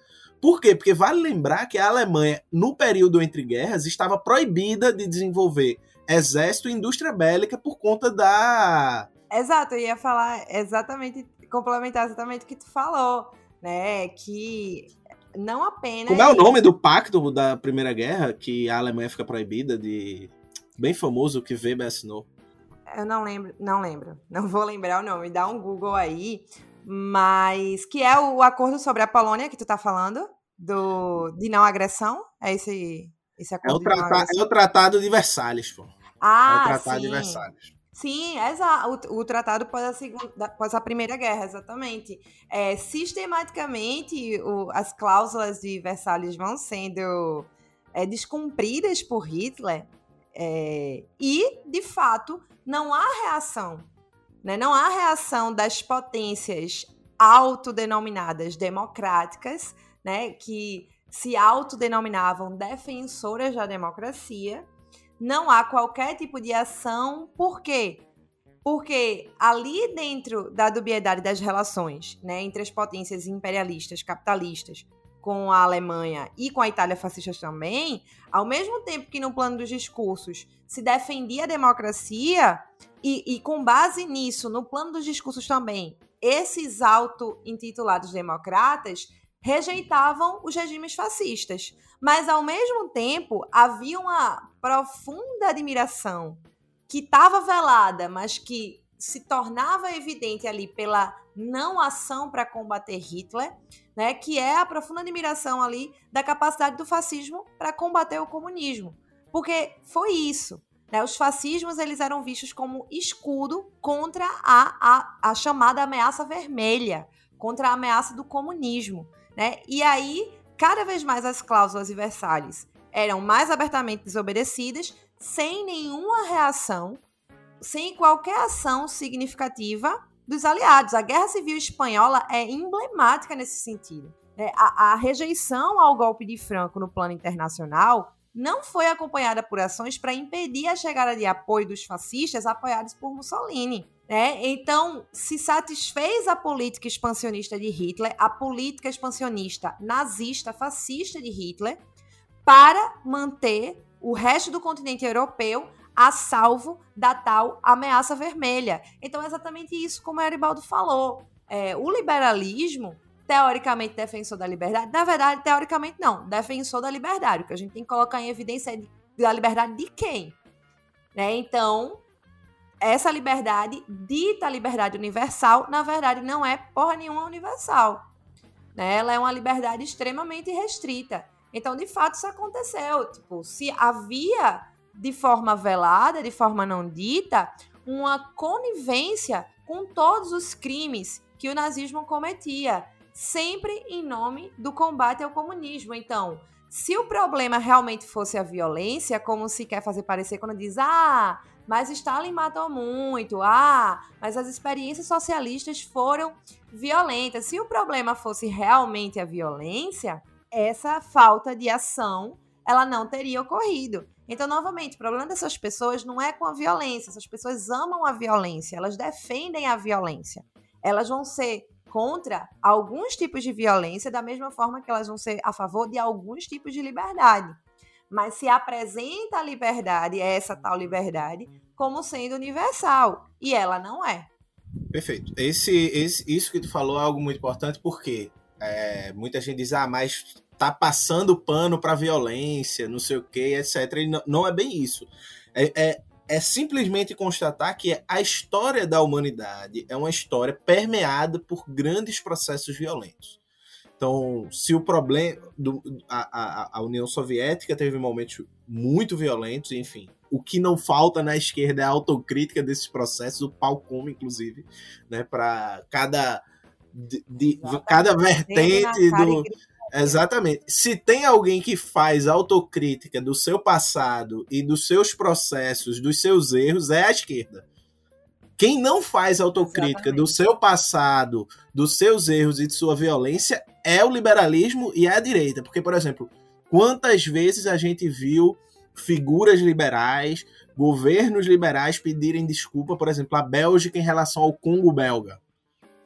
por quê? Porque vale lembrar que a Alemanha, no período entre guerras, estava proibida de desenvolver exército e indústria bélica por conta da. Exato, eu ia falar exatamente, complementar exatamente o que tu falou, né? Que não apenas. Como é o nome do pacto da Primeira Guerra que a Alemanha fica proibida de. Bem famoso que Weber assinou. Eu não lembro, não lembro. Não vou lembrar o nome. Dá um Google aí. Mas que é o acordo sobre a Polônia que tu tá falando? Do, de não agressão? É esse, esse acordo? É o, trata, é o Tratado de Versalhes, pô. Ah, é o Tratado sim. de Versalhes. Sim, exato. O, tratado após a, segunda, após a Primeira Guerra, exatamente. É, sistematicamente, o, as cláusulas de Versalhes vão sendo é, descumpridas por Hitler é, e, de fato, não há reação. Né? Não há reação das potências autodenominadas democráticas, né? que se autodenominavam defensoras da democracia, não há qualquer tipo de ação. Por quê? Porque ali dentro da dubiedade das relações né, entre as potências imperialistas, capitalistas, com a Alemanha e com a Itália fascista também, ao mesmo tempo que no plano dos discursos se defendia a democracia, e, e com base nisso, no plano dos discursos também, esses auto-intitulados democratas rejeitavam os regimes fascistas. Mas, ao mesmo tempo, havia uma profunda admiração que estava velada, mas que se tornava evidente ali pela não ação para combater Hitler, né, que é a profunda admiração ali da capacidade do fascismo para combater o comunismo. Porque foi isso. Né, os fascismos eles eram vistos como escudo contra a, a, a chamada ameaça vermelha, contra a ameaça do comunismo. Né? E aí, cada vez mais as cláusulas e Versalhes eram mais abertamente desobedecidas, sem nenhuma reação, sem qualquer ação significativa dos aliados. A Guerra Civil Espanhola é emblemática nesse sentido. É, a, a rejeição ao golpe de Franco no plano internacional não foi acompanhada por ações para impedir a chegada de apoio dos fascistas apoiados por Mussolini. Né? Então, se satisfez a política expansionista de Hitler, a política expansionista nazista, fascista de Hitler, para manter o resto do continente europeu a salvo da tal ameaça vermelha. Então é exatamente isso como o Eribaldo falou. É, o liberalismo, teoricamente defensor da liberdade, na verdade, teoricamente não, defensor da liberdade. O que a gente tem que colocar em evidência é da liberdade de quem? Né? Então, essa liberdade, dita liberdade universal, na verdade não é porra nenhuma universal. Né? Ela é uma liberdade extremamente restrita. Então, de fato, isso aconteceu. Tipo, se havia de forma velada, de forma não dita, uma conivência com todos os crimes que o nazismo cometia, sempre em nome do combate ao comunismo. Então, se o problema realmente fosse a violência, como se quer fazer parecer quando diz: "Ah, mas Stalin matou muito. Ah, mas as experiências socialistas foram violentas". Se o problema fosse realmente a violência, essa falta de ação, ela não teria ocorrido. Então, novamente, o problema dessas pessoas não é com a violência. Essas pessoas amam a violência, elas defendem a violência. Elas vão ser contra alguns tipos de violência, da mesma forma que elas vão ser a favor de alguns tipos de liberdade. Mas se apresenta a liberdade, essa tal liberdade, como sendo universal. E ela não é. Perfeito. Esse, esse, isso que tu falou é algo muito importante, porque é, muita gente diz, ah, mas tá passando pano para violência, não sei o que, etc. E não, não é bem isso. É, é, é, simplesmente constatar que a história da humanidade é uma história permeada por grandes processos violentos. Então, se o problema. Do, a, a, a União Soviética teve momentos muito violentos, enfim. O que não falta na esquerda é a autocrítica desses processos, o pau come, inclusive, né, para cada. De, de cada vertente do, Exatamente. Se tem alguém que faz autocrítica do seu passado e dos seus processos, dos seus erros, é a esquerda. Quem não faz autocrítica Exatamente. do seu passado, dos seus erros e de sua violência é o liberalismo e é a direita. Porque, por exemplo, quantas vezes a gente viu figuras liberais, governos liberais pedirem desculpa, por exemplo, a Bélgica em relação ao Congo belga?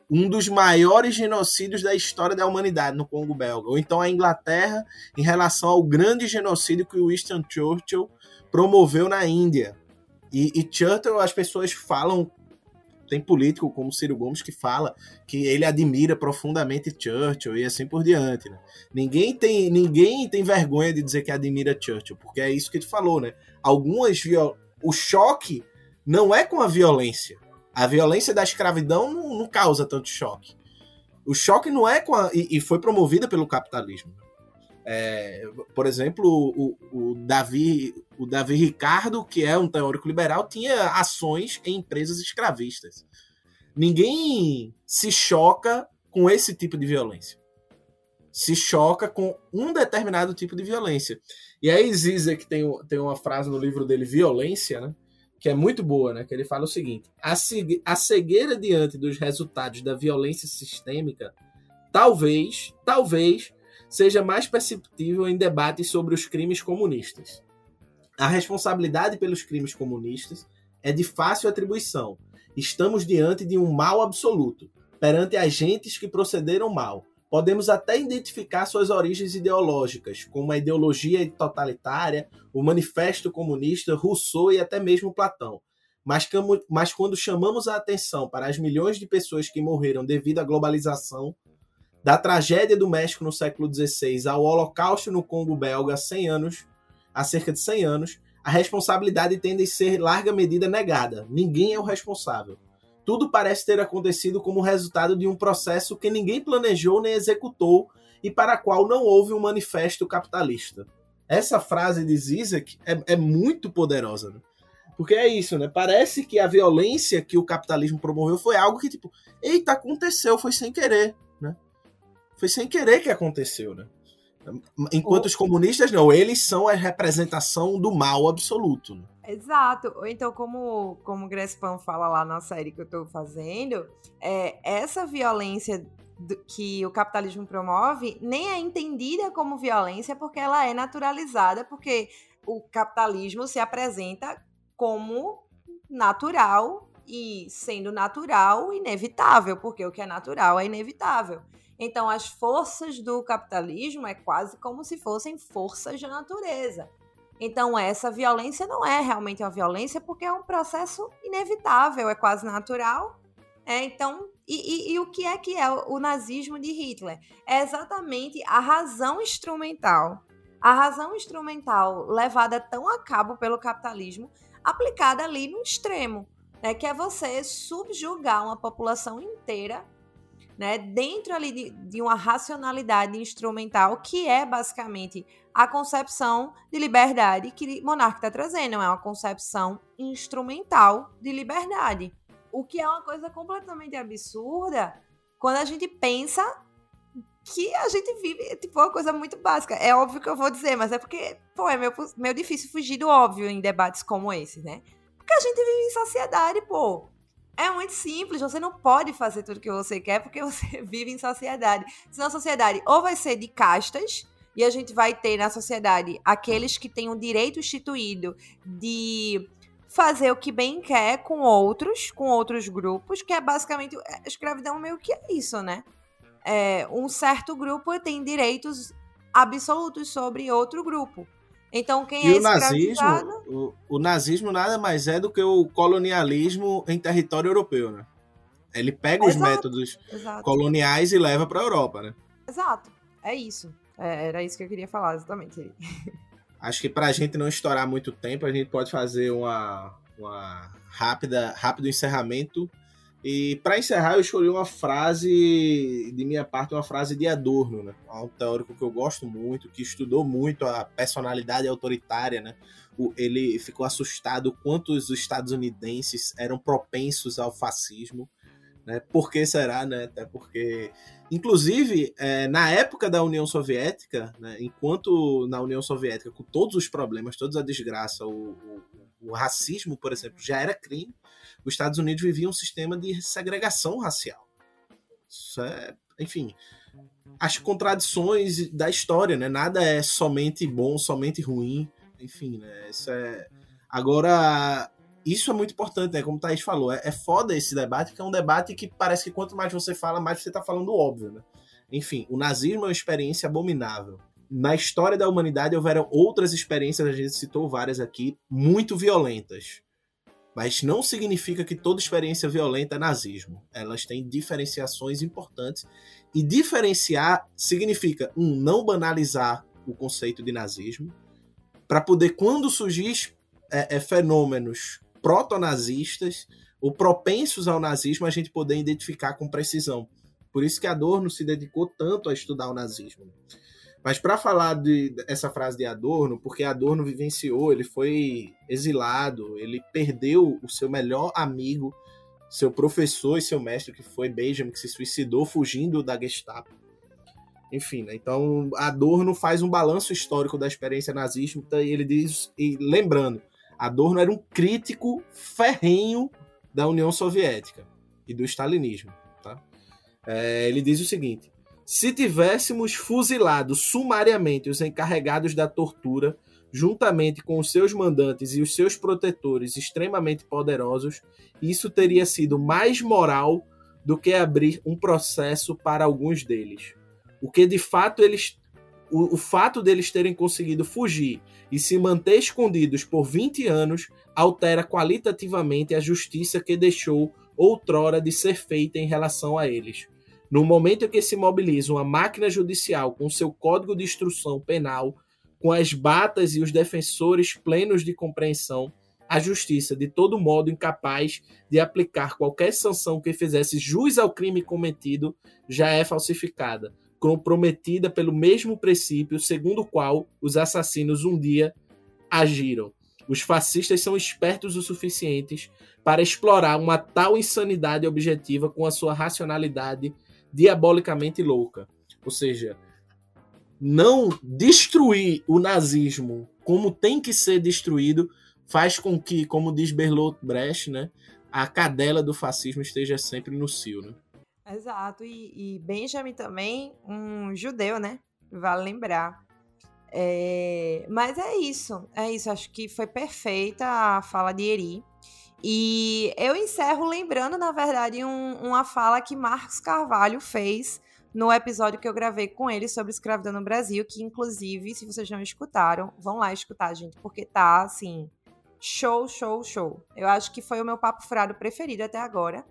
Um dos maiores genocídios da história da humanidade no Congo belga. Ou então a Inglaterra em relação ao grande genocídio que o Winston Churchill promoveu na Índia. E, e Churchill, as pessoas falam, tem político como Ciro Gomes que fala que ele admira profundamente Churchill e assim por diante. Né? Ninguém, tem, ninguém tem vergonha de dizer que admira Churchill, porque é isso que tu falou, né? Algumas o choque não é com a violência a violência da escravidão não, não causa tanto choque. O choque não é com a, e, e foi promovida pelo capitalismo. É, por exemplo, o, o, Davi, o Davi Ricardo, que é um teórico liberal, tinha ações em empresas escravistas. Ninguém se choca com esse tipo de violência. Se choca com um determinado tipo de violência. E aí Zizek tem, tem uma frase no livro dele, Violência, né? Que é muito boa, né? Que ele fala o seguinte: a cegueira diante dos resultados da violência sistêmica, talvez, talvez, seja mais perceptível em debates sobre os crimes comunistas. A responsabilidade pelos crimes comunistas é de fácil atribuição. Estamos diante de um mal absoluto, perante agentes que procederam mal, Podemos até identificar suas origens ideológicas, como a ideologia totalitária, o Manifesto Comunista, Rousseau e até mesmo Platão. Mas, mas quando chamamos a atenção para as milhões de pessoas que morreram devido à globalização, da tragédia do México no século XVI ao Holocausto no Congo belga há 100 anos, há cerca de 100 anos, a responsabilidade tende a ser larga medida negada. Ninguém é o responsável. Tudo parece ter acontecido como resultado de um processo que ninguém planejou nem executou e para qual não houve um manifesto capitalista. Essa frase de Zizek é, é muito poderosa, né? Porque é isso, né? Parece que a violência que o capitalismo promoveu foi algo que, tipo, eita, aconteceu, foi sem querer, né? Foi sem querer que aconteceu, né? Enquanto os comunistas não, eles são a representação do mal absoluto. Né? Exato. Ou então, como, como o Grespan fala lá na série que eu estou fazendo, é, essa violência que o capitalismo promove nem é entendida como violência porque ela é naturalizada, porque o capitalismo se apresenta como natural e sendo natural, inevitável, porque o que é natural é inevitável. Então, as forças do capitalismo é quase como se fossem forças da natureza. Então, essa violência não é realmente uma violência, porque é um processo inevitável, é quase natural. É, então, e, e, e o que é que é o, nazismo de Hitler? É exatamente a razão instrumental. A razão instrumental levada tão a cabo pelo capitalismo, aplicada ali no extremo, né, que é você subjugar uma população inteira né, dentro ali de, de, uma racionalidade instrumental que é basicamente a concepção de liberdade que Monarca está trazendo, é uma concepção instrumental de liberdade, o que é uma coisa completamente absurda quando a gente pensa que a gente vive, tipo, uma coisa muito básica. É óbvio que eu vou dizer, mas é porque, pô, é meio, meio difícil fugir do óbvio em debates como esse, né? Porque a gente vive em sociedade, pô. É muito simples, você não pode fazer tudo que você quer porque você vive em sociedade. Senão a sociedade ou vai ser de castas, e a gente vai ter na sociedade aqueles que têm o direito instituído de fazer o que bem quer com outros, com outros grupos, que é basicamente a escravidão meio que é isso, né? É, um certo grupo tem direitos absolutos sobre outro grupo. Então, quem e é o nazismo, o, o, nazismo nada mais é do que o colonialismo em território europeu, né? Ele pega Exato. os métodos Exato. coloniais e leva para a Europa, né? Exato, é isso. É, era isso que eu queria falar, exatamente. Acho que para a gente não estourar muito tempo, a gente pode fazer uma, uma rápida, rápido encerramento e para encerrar, eu escolhi uma frase, de minha parte, uma frase de Adorno, né? Um teórico que eu gosto muito, que estudou muito a personalidade autoritária, né? Ele ficou assustado quanto os estadunidenses eram propensos ao fascismo, né? Por que será, né? Até porque, inclusive, é, na época da União Soviética, né? enquanto na União Soviética, com todos os problemas, toda a desgraça, o, o o racismo, por exemplo, já era crime, os Estados Unidos viviam um sistema de segregação racial. Isso é, enfim, as contradições da história, né? Nada é somente bom, somente ruim, enfim, né? Isso é agora isso é muito importante, né? Como o Thaís falou, é, é foda esse debate, que é um debate que parece que quanto mais você fala, mais você está falando óbvio, né? Enfim, o nazismo é uma experiência abominável. Na história da humanidade houveram outras experiências, a gente citou várias aqui, muito violentas. Mas não significa que toda experiência violenta é nazismo. Elas têm diferenciações importantes. E diferenciar significa, um, não banalizar o conceito de nazismo, para poder, quando surgir é, é, fenômenos proto-nazistas ou propensos ao nazismo, a gente poder identificar com precisão. Por isso que Adorno se dedicou tanto a estudar o nazismo. Mas para falar de essa frase de Adorno, porque Adorno vivenciou, ele foi exilado, ele perdeu o seu melhor amigo, seu professor e seu mestre, que foi Benjamin, que se suicidou fugindo da Gestapo. Enfim, né? então Adorno faz um balanço histórico da experiência nazista e ele diz, e lembrando, Adorno era um crítico ferrenho da União Soviética e do stalinismo. Tá? É, ele diz o seguinte: se tivéssemos fuzilado sumariamente os encarregados da tortura, juntamente com os seus mandantes e os seus protetores extremamente poderosos, isso teria sido mais moral do que abrir um processo para alguns deles. O que de fato eles o, o, fato deles terem conseguido fugir e se manter escondidos por 20 anos altera qualitativamente a justiça que deixou outrora de ser feita em relação a eles. No momento em que se mobiliza uma máquina judicial com seu código de instrução penal, com as batas e os defensores plenos de compreensão, a justiça, de todo modo incapaz de aplicar qualquer sanção que fizesse jus ao crime cometido, já é falsificada, comprometida pelo mesmo princípio segundo o qual os assassinos um dia agiram. Os fascistas são espertos o suficientes para explorar uma tal insanidade objetiva com a sua racionalidade diabolicamente louca. Ou seja, não destruir o nazismo como tem que ser destruído faz com que, como diz Bertolt Brecht, né, a cadela do fascismo esteja sempre no cio. Né? Exato, e, e Benjamin também, um judeu, né? Vale lembrar. É, mas é isso, é isso. Acho que foi perfeita a fala de Eri. E eu encerro lembrando, na verdade, um, uma fala que Marcos Carvalho fez no episódio que eu gravei com ele sobre escravidão no Brasil, que inclusive, se vocês não escutaram, vão lá escutar, gente, porque tá assim, show, show, show. Eu acho que foi o meu papo furado preferido até agora.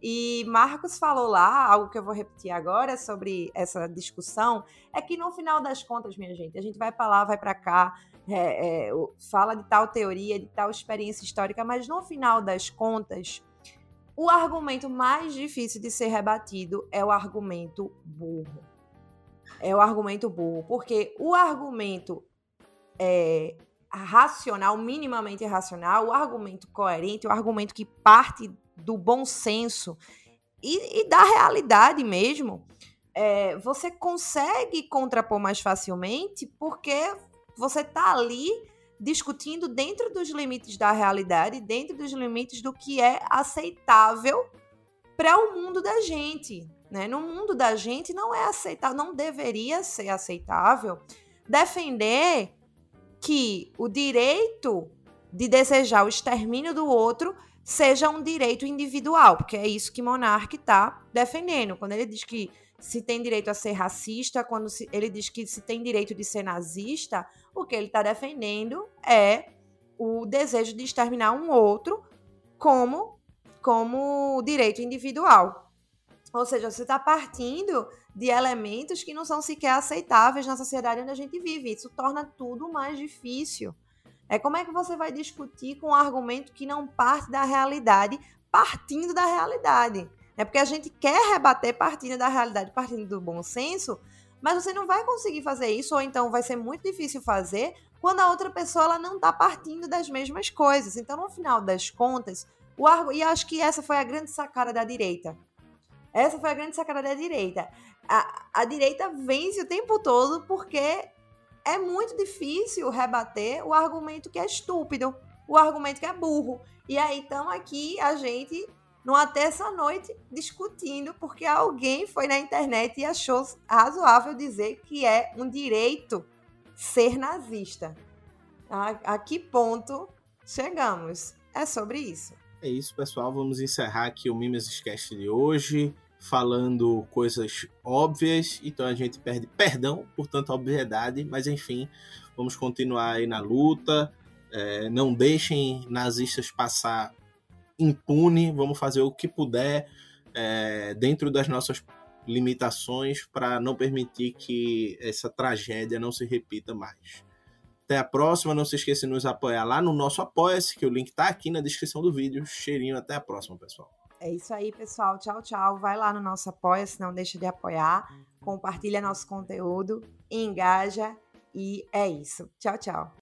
E Marcos falou lá, algo que eu vou repetir agora sobre essa discussão, é que no final das contas, minha gente, a gente vai para lá, vai para cá, é, é, fala de tal teoria, de tal experiência histórica, mas no final das contas, o argumento mais difícil de ser rebatido é o argumento burro. É o argumento burro, porque o argumento é, racional, minimamente racional, o argumento coerente, o argumento que parte do bom senso e, e da realidade mesmo, é, você consegue contrapor mais facilmente porque você está ali discutindo dentro dos limites da realidade, dentro dos limites do que é aceitável para o mundo da gente. Né? No mundo da gente não é aceitável, não deveria ser aceitável defender que o direito de desejar o extermínio do outro seja um direito individual, porque é isso que Monarque está defendendo. Quando ele diz que se tem direito a ser racista, quando se, ele diz que se tem direito de ser nazista, o que ele está defendendo é o desejo de exterminar um outro como, como direito individual. Ou seja, você está partindo de elementos que não são sequer aceitáveis na sociedade onde a gente vive. Isso torna tudo mais difícil. É como é que você vai discutir com um argumento que não parte da realidade, partindo da realidade. É porque a gente quer rebater partindo da realidade, partindo do bom senso, mas você não vai conseguir fazer isso, ou então vai ser muito difícil fazer quando a outra pessoa ela não está partindo das mesmas coisas. Então, no final das contas, o argu... e acho que essa foi a grande sacada da direita. Essa foi a grande sacada da direita. A, a direita vence o tempo todo porque é muito difícil rebater o argumento que é estúpido. o argumento que é burro. E aí estamos aqui, a gente, numa terça-noite, discutindo, porque alguém foi na internet e achou razoável dizer que é um direito ser nazista. A, a que ponto chegamos? É sobre isso. É isso, pessoal. Vamos encerrar aqui o Mimes Esquece de hoje, falando coisas óbvias, então a gente perde perdão por tanta obviedade, mas enfim, vamos continuar aí na luta. É, não deixem nazistas passar impune, vamos fazer o que puder é, dentro das nossas limitações para não permitir que essa tragédia não se repita mais. Até a próxima, não se esqueça de nos apoiar lá no nosso Apoia-se, que o link está aqui na descrição do vídeo. Cheirinho, até a próxima, pessoal. É isso aí, pessoal. Tchau, tchau. Vai lá no nosso Apoia-se, não deixa de apoiar. Compartilha nosso conteúdo, engaja e é isso. Tchau, tchau.